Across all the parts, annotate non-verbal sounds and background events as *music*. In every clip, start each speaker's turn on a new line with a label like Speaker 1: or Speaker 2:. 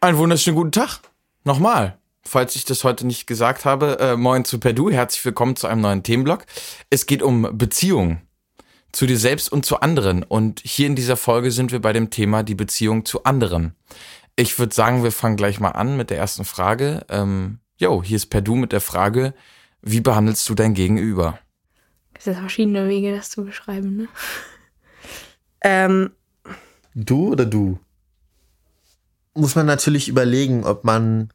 Speaker 1: Einen wunderschönen guten Tag. Nochmal. Falls ich das heute nicht gesagt habe, äh, moin zu Perdu. Herzlich willkommen zu einem neuen Themenblock. Es geht um Beziehungen. Zu dir selbst und zu anderen. Und hier in dieser Folge sind wir bei dem Thema die Beziehung zu anderen. Ich würde sagen, wir fangen gleich mal an mit der ersten Frage. Ähm, jo, hier ist Perdu mit der Frage, wie behandelst du dein Gegenüber?
Speaker 2: Es sind verschiedene Wege, das zu beschreiben, ne?
Speaker 3: Ähm,
Speaker 4: Du oder du? Muss man natürlich überlegen, ob man.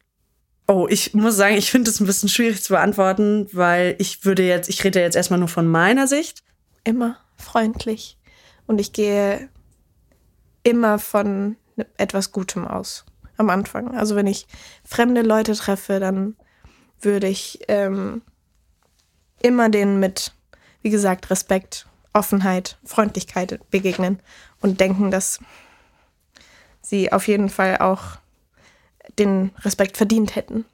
Speaker 3: oh, ich muss sagen, ich finde es ein bisschen schwierig zu beantworten, weil ich würde jetzt, ich rede jetzt erstmal nur von meiner Sicht.
Speaker 2: Immer freundlich. Und ich gehe immer von etwas Gutem aus am Anfang. Also wenn ich fremde Leute treffe, dann würde ich ähm, immer denen mit, wie gesagt, Respekt, Offenheit, Freundlichkeit begegnen und denken, dass sie auf jeden Fall auch den Respekt verdient hätten.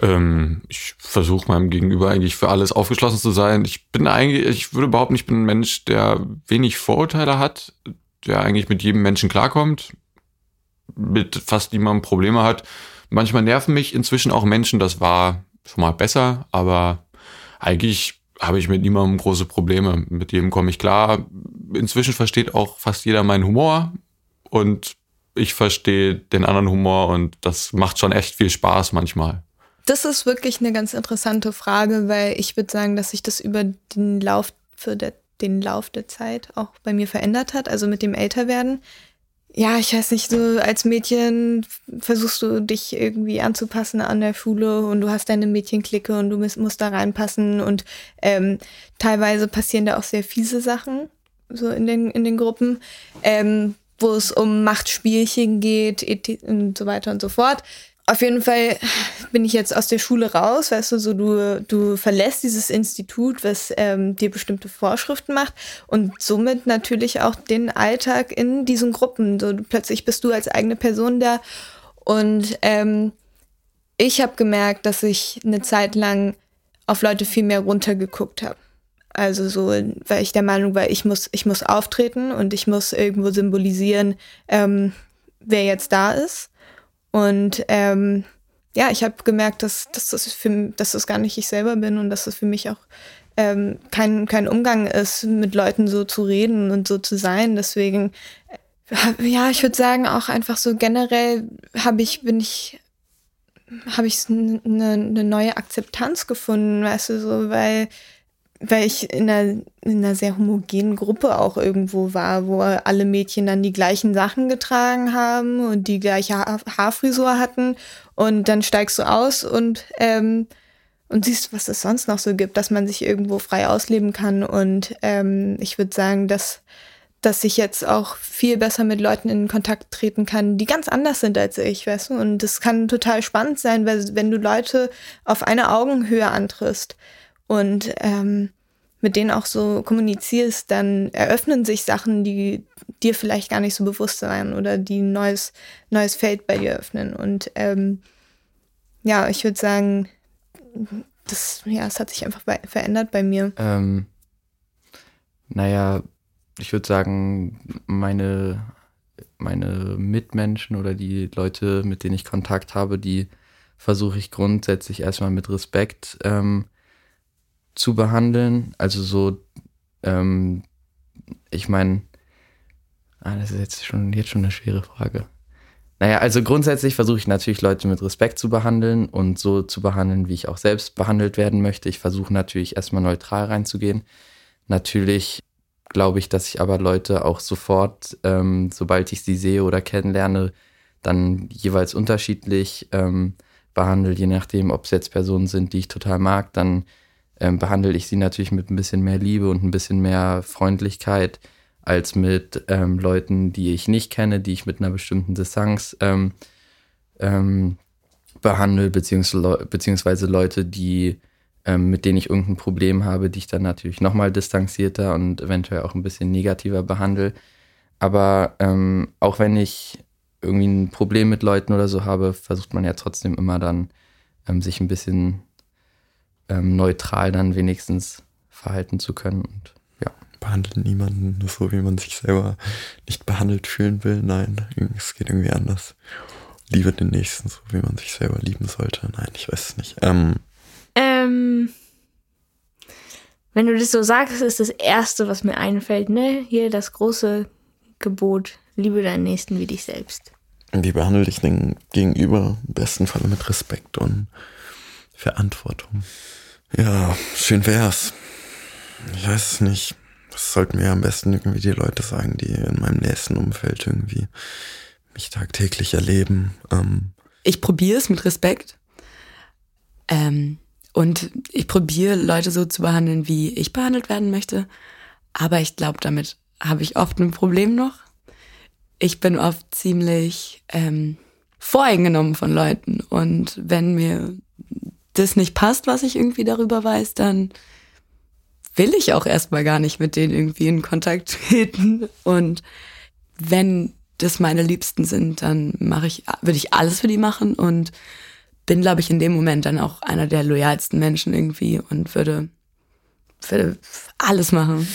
Speaker 5: Ähm, ich versuche meinem Gegenüber eigentlich für alles aufgeschlossen zu sein. Ich bin eigentlich, ich würde behaupten, ich bin ein Mensch, der wenig Vorurteile hat, der eigentlich mit jedem Menschen klarkommt, mit fast niemandem Probleme hat. Manchmal nerven mich inzwischen auch Menschen, das war schon mal besser, aber eigentlich habe ich mit niemandem große Probleme. Mit jedem komme ich klar. Inzwischen versteht auch fast jeder meinen Humor und ich verstehe den anderen Humor und das macht schon echt viel Spaß manchmal.
Speaker 2: Das ist wirklich eine ganz interessante Frage, weil ich würde sagen, dass sich das über den Lauf, für der, den Lauf der Zeit auch bei mir verändert hat, also mit dem Älterwerden. Ja, ich weiß nicht, so als Mädchen versuchst du dich irgendwie anzupassen an der Schule und du hast deine Mädchenklicke und du musst, da reinpassen und ähm, teilweise passieren da auch sehr fiese Sachen so in den, in den Gruppen, ähm, wo es um Machtspielchen geht und so weiter und so fort. Auf jeden Fall bin ich jetzt aus der Schule raus, weißt du, so du, du verlässt dieses Institut, was ähm, dir bestimmte Vorschriften macht und somit natürlich auch den Alltag in diesen Gruppen. So, plötzlich bist du als eigene Person da und ähm, ich habe gemerkt, dass ich eine Zeit lang auf Leute viel mehr runtergeguckt habe. Also so, weil ich der Meinung war, ich muss, ich muss auftreten und ich muss irgendwo symbolisieren, ähm, wer jetzt da ist. Und ähm, ja, ich habe gemerkt, dass, dass, das für, dass das gar nicht ich selber bin und dass das für mich auch ähm, kein, kein Umgang ist, mit Leuten so zu reden und so zu sein. Deswegen, ja, ich würde sagen, auch einfach so generell habe ich, bin ich, habe ich eine ne neue Akzeptanz gefunden, weißt du, so, weil weil ich in einer, in einer sehr homogenen Gruppe auch irgendwo war, wo alle Mädchen dann die gleichen Sachen getragen haben und die gleiche ha Haarfrisur hatten. Und dann steigst du aus und, ähm, und siehst, was es sonst noch so gibt, dass man sich irgendwo frei ausleben kann. Und ähm, ich würde sagen, dass, dass ich jetzt auch viel besser mit Leuten in Kontakt treten kann, die ganz anders sind als ich, weißt du? Und das kann total spannend sein, weil wenn du Leute auf eine Augenhöhe antriffst, und ähm, mit denen auch so kommunizierst, dann eröffnen sich Sachen, die dir vielleicht gar nicht so bewusst waren oder die ein neues, neues Feld bei dir öffnen. Und ähm, ja, ich würde sagen, das, ja, es hat sich einfach bei, verändert bei mir.
Speaker 6: Ähm, naja, ich würde sagen, meine, meine Mitmenschen oder die Leute, mit denen ich Kontakt habe, die versuche ich grundsätzlich erstmal mit Respekt ähm, zu behandeln. Also so, ähm, ich meine, ah, das ist jetzt schon, jetzt schon eine schwere Frage. Naja, also grundsätzlich versuche ich natürlich Leute mit Respekt zu behandeln und so zu behandeln, wie ich auch selbst behandelt werden möchte. Ich versuche natürlich erstmal neutral reinzugehen. Natürlich glaube ich, dass ich aber Leute auch sofort, ähm, sobald ich sie sehe oder kennenlerne, dann jeweils unterschiedlich ähm, behandle, je nachdem, ob es jetzt Personen sind, die ich total mag, dann ähm, behandle ich sie natürlich mit ein bisschen mehr Liebe und ein bisschen mehr Freundlichkeit als mit ähm, Leuten, die ich nicht kenne, die ich mit einer bestimmten Distanz ähm, ähm, behandle, beziehungsweise, beziehungsweise Leute, die ähm, mit denen ich irgendein Problem habe, die ich dann natürlich nochmal distanzierter und eventuell auch ein bisschen negativer behandle. Aber ähm, auch wenn ich irgendwie ein Problem mit Leuten oder so habe, versucht man ja trotzdem immer dann, ähm, sich ein bisschen ähm, neutral dann wenigstens verhalten zu können. Und ja.
Speaker 7: Behandelt niemanden nur so, wie man sich selber nicht behandelt fühlen will. Nein, es geht irgendwie anders. Liebe den Nächsten so, wie man sich selber lieben sollte. Nein, ich weiß es nicht. Ähm,
Speaker 8: Ähm, wenn du das so sagst, ist das Erste, was mir einfällt, ne? Hier das große Gebot, liebe deinen Nächsten wie dich selbst.
Speaker 7: wie behandle ich den Gegenüber? Im besten Falle mit Respekt und Verantwortung. Ja, schön wär's. Ich weiß es nicht. Das sollten mir am besten irgendwie die Leute sagen, die in meinem nächsten Umfeld irgendwie mich tagtäglich erleben. Ähm,
Speaker 9: ich probiere es mit Respekt. Ähm, und ich probiere Leute so zu behandeln, wie ich behandelt werden möchte. Aber ich glaube, damit habe ich oft ein Problem noch. Ich bin oft ziemlich ähm, voreingenommen von Leuten. Und wenn mir das nicht passt, was ich irgendwie darüber weiß, dann will ich auch erstmal gar nicht mit denen irgendwie in Kontakt treten. Und wenn das meine Liebsten sind, dann mache ich, würde ich alles für die machen und bin, glaube ich, in dem Moment dann auch einer der loyalsten Menschen irgendwie und würde, würde alles machen.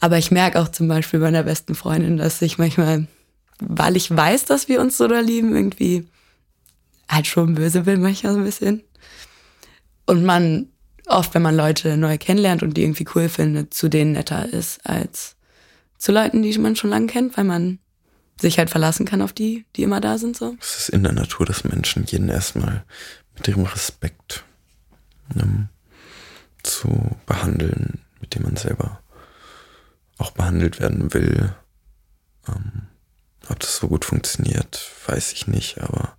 Speaker 9: Aber ich merke auch zum Beispiel bei meiner besten Freundin, dass ich manchmal, weil ich weiß, dass wir uns so da lieben, irgendwie halt schon böse bin manchmal so ein bisschen. Und man oft, wenn man Leute neu kennenlernt und die irgendwie cool findet, zu denen netter ist als zu Leuten, die man schon lange kennt, weil man sich halt verlassen kann auf die, die immer da sind. So.
Speaker 7: es ist in der Natur des Menschen, jeden erstmal mit ihrem Respekt ähm, zu behandeln, mit dem man selber auch behandelt werden will. Ähm, ob das so gut funktioniert, weiß ich nicht, aber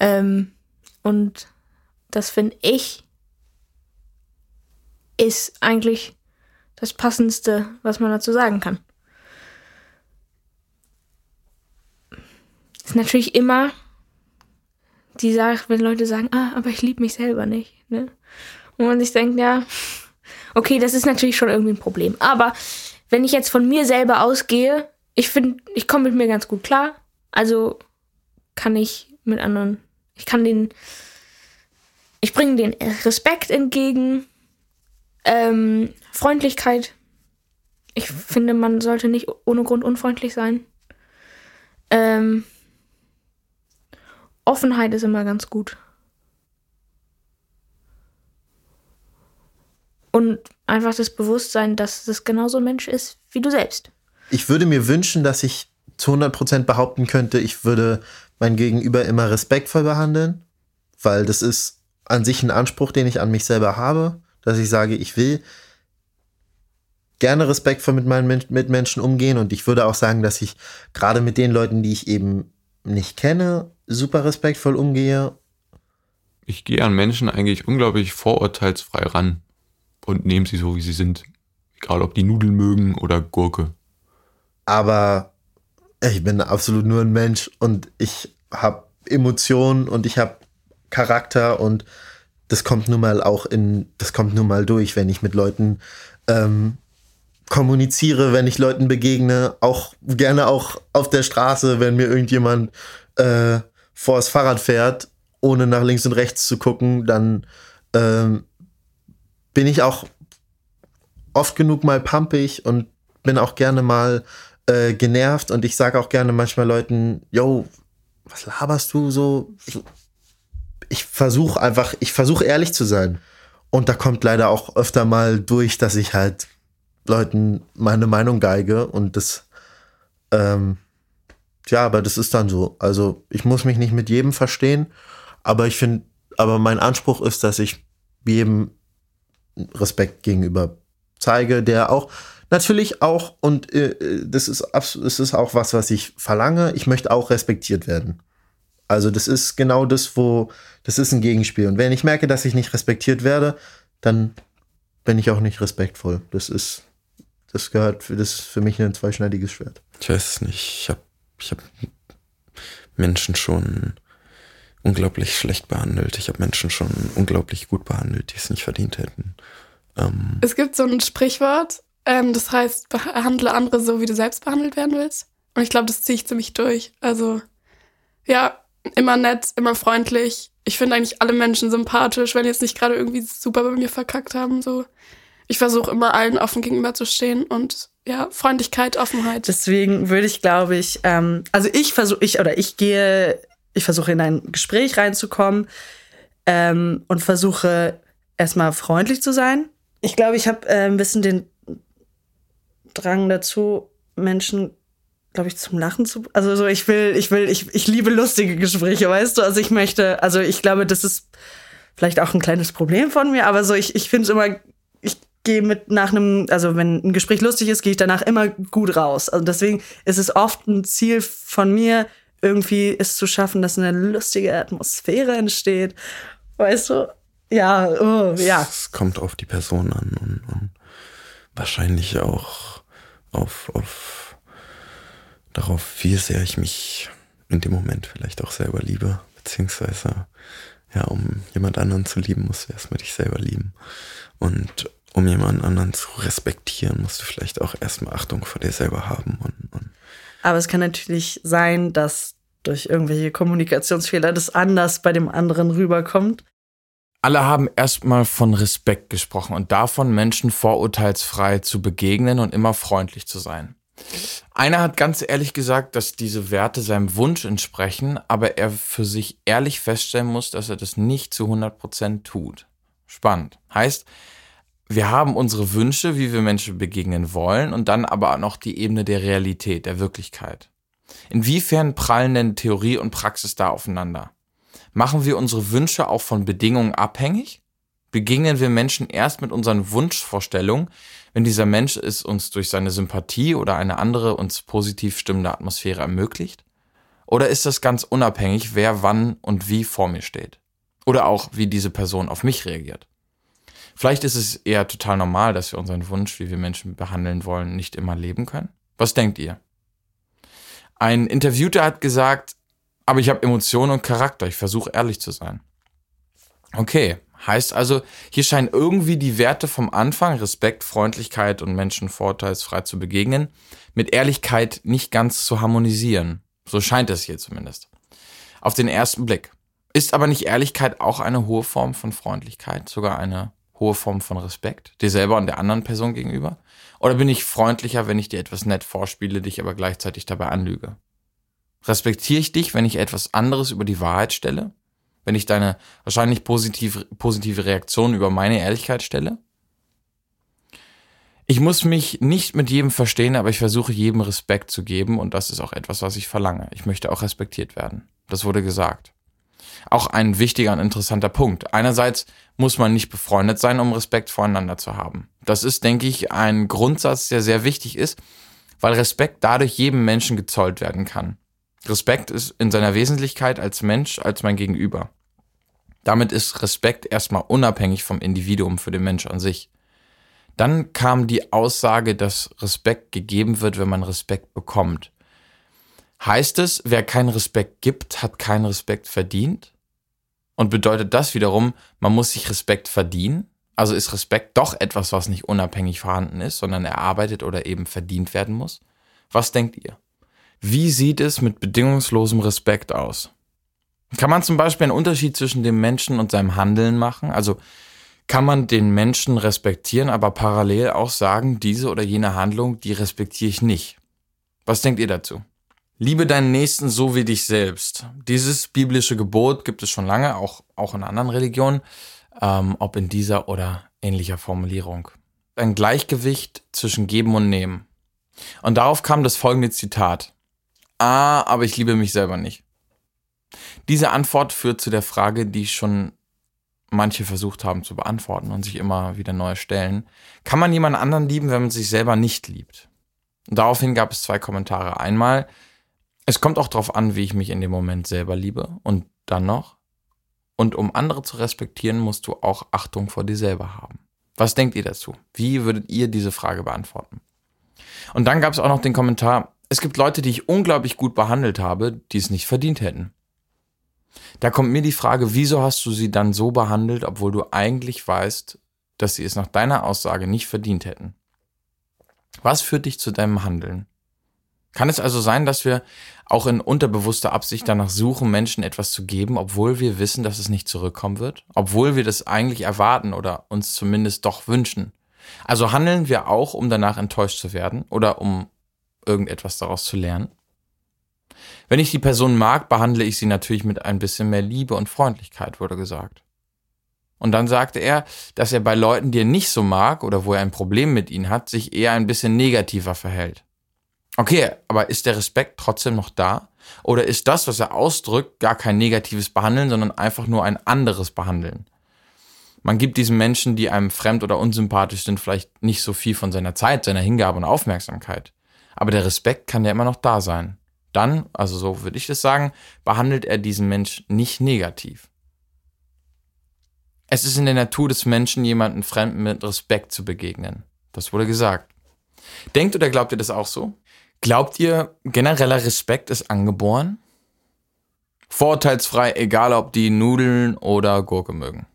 Speaker 8: Ähm, und das finde ich ist eigentlich das Passendste, was man dazu sagen kann. Ist natürlich immer die Sache, wenn Leute sagen, ah, aber ich liebe mich selber nicht. Ne? Und man sich denkt, ja, okay, das ist natürlich schon irgendwie ein Problem. Aber wenn ich jetzt von mir selber ausgehe, ich finde, ich komme mit mir ganz gut klar. Also kann ich mit anderen, ich kann den, ich bringe den Respekt entgegen, ähm, Freundlichkeit. Ich finde, man sollte nicht ohne Grund unfreundlich sein. Ähm, Offenheit ist immer ganz gut. Und einfach das Bewusstsein, dass das genauso ein Mensch ist wie du selbst.
Speaker 4: Ich würde mir wünschen, dass ich zu 100% behaupten könnte, ich würde mein Gegenüber immer respektvoll behandeln, weil das ist an sich ein Anspruch, den ich an mich selber habe, dass ich sage, ich will gerne respektvoll mit meinen Men Mitmenschen umgehen und ich würde auch sagen, dass ich gerade mit den Leuten, die ich eben nicht kenne, super respektvoll umgehe.
Speaker 5: Ich gehe an Menschen eigentlich unglaublich vorurteilsfrei ran und nehme sie so, wie sie sind. Egal, ob die Nudeln mögen oder Gurke.
Speaker 4: Aber ich bin absolut nur ein Mensch und ich habe Emotionen und ich habe Charakter und das kommt nun mal auch in, das kommt nun mal durch, wenn ich mit Leuten ähm, kommuniziere, wenn ich Leuten begegne, auch gerne auch auf der Straße, wenn mir irgendjemand äh, vor das Fahrrad fährt, ohne nach links und rechts zu gucken, dann ähm, bin ich auch oft genug mal pumpig und bin auch gerne mal äh, genervt und ich sage auch gerne manchmal Leuten, yo, was laberst du so? Ich, ich versuche einfach, ich versuche ehrlich zu sein. Und da kommt leider auch öfter mal durch, dass ich halt Leuten meine Meinung geige und das, ähm, ja, aber das ist dann so. Also ich muss mich nicht mit jedem verstehen, aber ich finde, aber mein Anspruch ist, dass ich jedem Respekt gegenüber zeige, der auch natürlich auch, und äh, das, ist, das ist auch was, was ich verlange, ich möchte auch respektiert werden. Also das ist genau das, wo, das ist ein Gegenspiel. Und wenn ich merke, dass ich nicht respektiert werde, dann bin ich auch nicht respektvoll. Das ist, das gehört für, das ist für mich ein zweischneidiges Schwert.
Speaker 7: Ich weiß es nicht. Ich habe ich hab Menschen schon unglaublich schlecht behandelt. Ich habe Menschen schon unglaublich gut behandelt, die es nicht verdient hätten. Ähm,
Speaker 10: Es gibt so ein Sprichwort, ähm, das heißt, behandle andere so, wie du selbst behandelt werden willst. Und ich glaube, das ziehe ich ziemlich durch. Also, ja, immer nett, immer freundlich. Ich finde eigentlich alle Menschen sympathisch, wenn jetzt nicht gerade irgendwie super bei mir verkackt haben. So, ich versuche immer allen offen gegenüber zu stehen und ja, Freundlichkeit, Offenheit.
Speaker 3: Deswegen würde ich, glaube ich, ähm, also ich versuche, ich oder ich gehe, ich versuche in ein Gespräch reinzukommen ähm, und versuche erstmal freundlich zu sein. Ich glaube, ich habe äh, ein bisschen den Drang dazu, Menschen, glaube ich, zum Lachen zu. Also so, ich will, ich will, ich, ich liebe lustige Gespräche, weißt du? Also ich möchte, also ich glaube, das ist vielleicht auch ein kleines Problem von mir, aber so, ich, ich finde es immer, ich gehe mit nach einem, also wenn ein Gespräch lustig ist, gehe ich danach immer gut raus. Also deswegen ist es oft ein Ziel von mir, irgendwie es zu schaffen, dass eine lustige Atmosphäre entsteht. Weißt du? Ja, oh, ja.
Speaker 7: Es kommt auf die Person an und, und wahrscheinlich auch auf, auf darauf, wie sehr ich mich in dem Moment vielleicht auch selber liebe, beziehungsweise ja, um jemand anderen zu lieben, musst du erstmal dich selber lieben. Und um jemand anderen zu respektieren, musst du vielleicht auch erstmal Achtung vor dir selber haben. Und, und
Speaker 3: Aber es kann natürlich sein, dass durch irgendwelche Kommunikationsfehler das anders bei dem anderen rüberkommt.
Speaker 1: Alle haben erstmal von Respekt gesprochen und davon, Menschen vorurteilsfrei zu begegnen und immer freundlich zu sein. Einer hat ganz ehrlich gesagt, dass diese Werte seinem Wunsch entsprechen, aber er für sich ehrlich feststellen muss, dass er das nicht zu 100% tut. Spannend. Heißt, wir haben unsere Wünsche, wie wir Menschen begegnen wollen, und dann aber noch die Ebene der Realität, der Wirklichkeit. Inwiefern prallen denn Theorie und Praxis da aufeinander? Machen wir unsere Wünsche auch von Bedingungen abhängig? Begegnen wir Menschen erst mit unseren Wunschvorstellungen, wenn dieser Mensch es uns durch seine Sympathie oder eine andere uns positiv stimmende Atmosphäre ermöglicht? Oder ist das ganz unabhängig, wer wann und wie vor mir steht? Oder auch, wie diese Person auf mich reagiert? Vielleicht ist es eher total normal, dass wir unseren Wunsch, wie wir Menschen behandeln wollen, nicht immer leben können. Was denkt ihr? Ein Interviewter hat gesagt, aber ich habe Emotionen und Charakter, ich versuche ehrlich zu sein. Okay, heißt also, hier scheinen irgendwie die Werte vom Anfang, Respekt, Freundlichkeit und Menschen vorteilsfrei zu begegnen, mit Ehrlichkeit nicht ganz zu harmonisieren. So scheint es hier zumindest. Auf den ersten Blick. Ist aber nicht Ehrlichkeit auch eine hohe Form von Freundlichkeit, sogar eine hohe Form von Respekt, dir selber und der anderen Person gegenüber? Oder bin ich freundlicher, wenn ich dir etwas nett vorspiele, dich aber gleichzeitig dabei anlüge? Respektiere ich dich, wenn ich etwas anderes über die Wahrheit stelle? Wenn ich deine wahrscheinlich positive, positive Reaktion über meine Ehrlichkeit stelle? Ich muss mich nicht mit jedem verstehen, aber ich versuche jedem Respekt zu geben und das ist auch etwas, was ich verlange. Ich möchte auch respektiert werden. Das wurde gesagt. Auch ein wichtiger und interessanter Punkt. Einerseits muss man nicht befreundet sein, um Respekt voreinander zu haben. Das ist, denke ich, ein Grundsatz, der sehr wichtig ist, weil Respekt dadurch jedem Menschen gezollt werden kann. Respekt ist in seiner Wesentlichkeit als Mensch, als mein Gegenüber. Damit ist Respekt erstmal unabhängig vom Individuum für den Mensch an sich. Dann kam die Aussage, dass Respekt gegeben wird, wenn man Respekt bekommt. Heißt es, wer keinen Respekt gibt, hat keinen Respekt verdient? Und bedeutet das wiederum, man muss sich Respekt verdienen? Also ist Respekt doch etwas, was nicht unabhängig vorhanden ist, sondern erarbeitet oder eben verdient werden muss? Was denkt ihr? Wie sieht es mit bedingungslosem Respekt aus? Kann man zum Beispiel einen Unterschied zwischen dem Menschen und seinem Handeln machen? Also kann man den Menschen respektieren, aber parallel auch sagen, diese oder jene Handlung, die respektiere ich nicht? Was denkt ihr dazu? Liebe deinen Nächsten so wie dich selbst. Dieses biblische Gebot gibt es schon lange, auch, auch in anderen Religionen, ähm, ob in dieser oder ähnlicher Formulierung. Ein Gleichgewicht zwischen Geben und Nehmen. Und darauf kam das folgende Zitat. Ah, aber ich liebe mich selber nicht. Diese Antwort führt zu der Frage, die schon manche versucht haben zu beantworten und sich immer wieder neu stellen. Kann man jemand anderen lieben, wenn man sich selber nicht liebt? Und daraufhin gab es zwei Kommentare. Einmal, es kommt auch darauf an, wie ich mich in dem Moment selber liebe. Und dann noch, und um andere zu respektieren, musst du auch Achtung vor dir selber haben. Was denkt ihr dazu? Wie würdet ihr diese Frage beantworten? Und dann gab es auch noch den Kommentar, es gibt Leute, die ich unglaublich gut behandelt habe, die es nicht verdient hätten. Da kommt mir die Frage, wieso hast du sie dann so behandelt, obwohl du eigentlich weißt, dass sie es nach deiner Aussage nicht verdient hätten? Was führt dich zu deinem Handeln? Kann es also sein, dass wir auch in unterbewusster Absicht danach suchen, Menschen etwas zu geben, obwohl wir wissen, dass es nicht zurückkommen wird? Obwohl wir das eigentlich erwarten oder uns zumindest doch wünschen? Also handeln wir auch, um danach enttäuscht zu werden oder um irgendetwas daraus zu lernen? Wenn ich die Person mag, behandle ich sie natürlich mit ein bisschen mehr Liebe und Freundlichkeit, wurde gesagt. Und dann sagte er, dass er bei Leuten, die er nicht so mag oder wo er ein Problem mit ihnen hat, sich eher ein bisschen negativer verhält. Okay, aber ist der Respekt trotzdem noch da? Oder ist das, was er ausdrückt, gar kein negatives Behandeln, sondern einfach nur ein anderes Behandeln? Man gibt diesen Menschen, die einem fremd oder unsympathisch sind, vielleicht nicht so viel von seiner Zeit, seiner Hingabe und Aufmerksamkeit. Aber der Respekt kann ja immer noch da sein. Dann, also so würde ich das sagen, behandelt er diesen Mensch nicht negativ. Es ist in der Natur des Menschen, jemanden Fremden mit Respekt zu begegnen. Das wurde gesagt. Denkt oder glaubt ihr das auch so? Glaubt ihr, genereller Respekt ist angeboren? Vorurteilsfrei, egal ob die Nudeln oder Gurke mögen.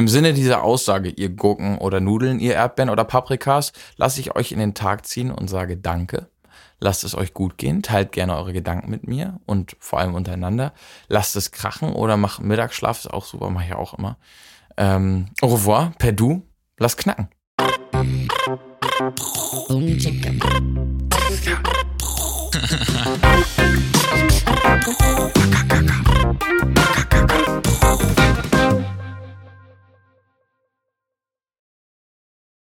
Speaker 1: Im Sinne dieser Aussage, ihr Gurken oder Nudeln, ihr Erdbeeren oder Paprikas, lasse ich euch in den Tag ziehen und sage Danke. Lasst es euch gut gehen, teilt gerne eure Gedanken mit mir und vor allem untereinander. Lasst es krachen oder macht Mittagsschlaf, ist auch super, mache ich auch immer. Ähm, au revoir, per du, lasst knacken. *laughs*